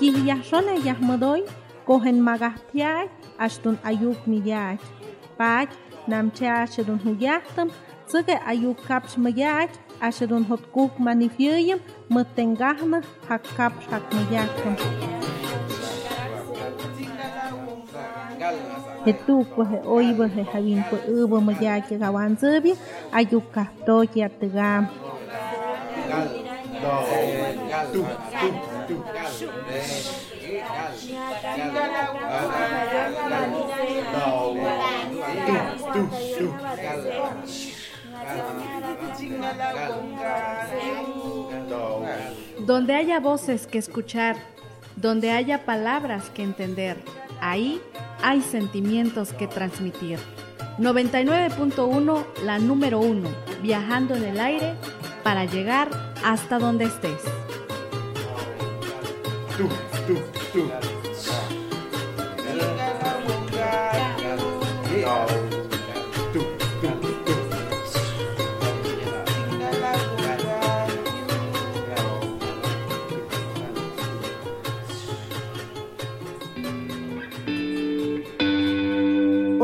Kiyahxona yahmodoy kohen magahpiak ashtun ayuk miyak. Pak namchea shedun huyahtam tzige ayuk kapsh miyak Hot هتكوك منفيويم متنجحنا حكاب حكمياكم Hetú pues he hoy pues he habín pues hubo me ya que gaban zebia ayuca Donde haya voces que escuchar, donde haya palabras que entender, ahí hay sentimientos que transmitir. 99.1, la número uno, viajando en el aire para llegar hasta donde estés.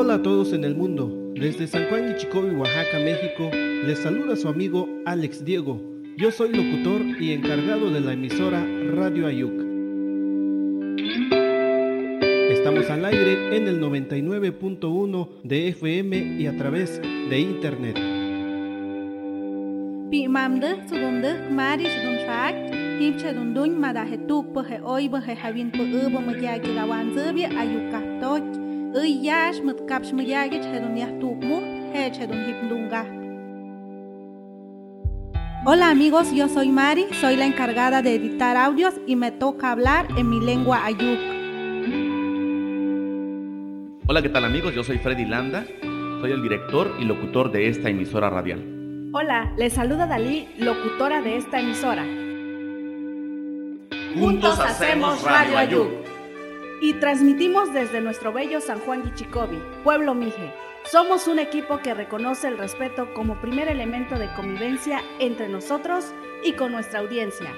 Hola a todos en el mundo. Desde San Juan y Oaxaca, México, les saluda su amigo Alex Diego. Yo soy locutor y encargado de la emisora Radio Ayuc. Estamos al aire en el 99.1 de FM y a través de internet. Mu he hip dunga. Hola amigos, yo soy Mari, soy la encargada de editar audios y me toca hablar en mi lengua ayuk. Hola, ¿qué tal amigos? Yo soy Freddy Landa, soy el director y locutor de esta emisora radial. Hola, les saluda Dalí, locutora de esta emisora. Juntos hacemos Radio Ayuc. Y transmitimos desde nuestro bello San Juan Guichicobi, pueblo Mije. Somos un equipo que reconoce el respeto como primer elemento de convivencia entre nosotros y con nuestra audiencia.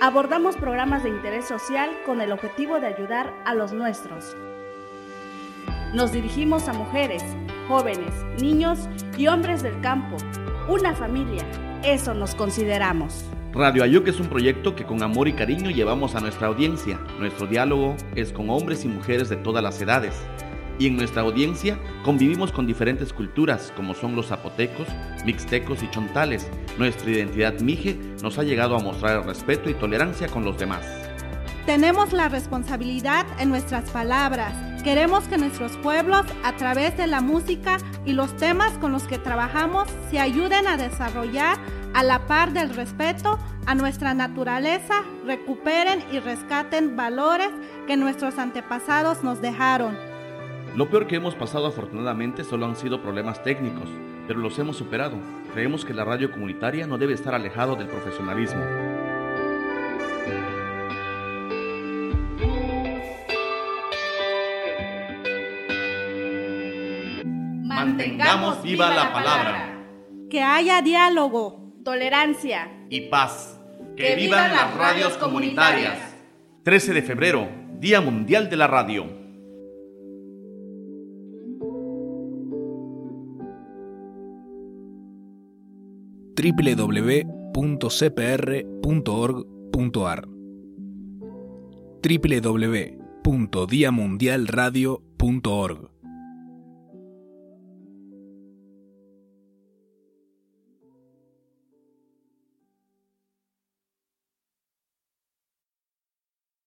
Abordamos programas de interés social con el objetivo de ayudar a los nuestros. Nos dirigimos a mujeres, jóvenes, niños y hombres del campo. Una familia, eso nos consideramos. Radio Ayuc es un proyecto que con amor y cariño llevamos a nuestra audiencia. Nuestro diálogo es con hombres y mujeres de todas las edades. Y en nuestra audiencia convivimos con diferentes culturas como son los zapotecos, mixtecos y chontales. Nuestra identidad mije nos ha llegado a mostrar respeto y tolerancia con los demás. Tenemos la responsabilidad en nuestras palabras. Queremos que nuestros pueblos, a través de la música y los temas con los que trabajamos, se ayuden a desarrollar a la par del respeto a nuestra naturaleza, recuperen y rescaten valores que nuestros antepasados nos dejaron. Lo peor que hemos pasado afortunadamente solo han sido problemas técnicos, pero los hemos superado. Creemos que la radio comunitaria no debe estar alejado del profesionalismo. Mantengamos viva la palabra Que haya diálogo. Tolerancia. y paz. Que vivan las radios comunitarias. 13 de febrero, Día Mundial de la Radio. www.cpr.org.ar www.diamundialradio.org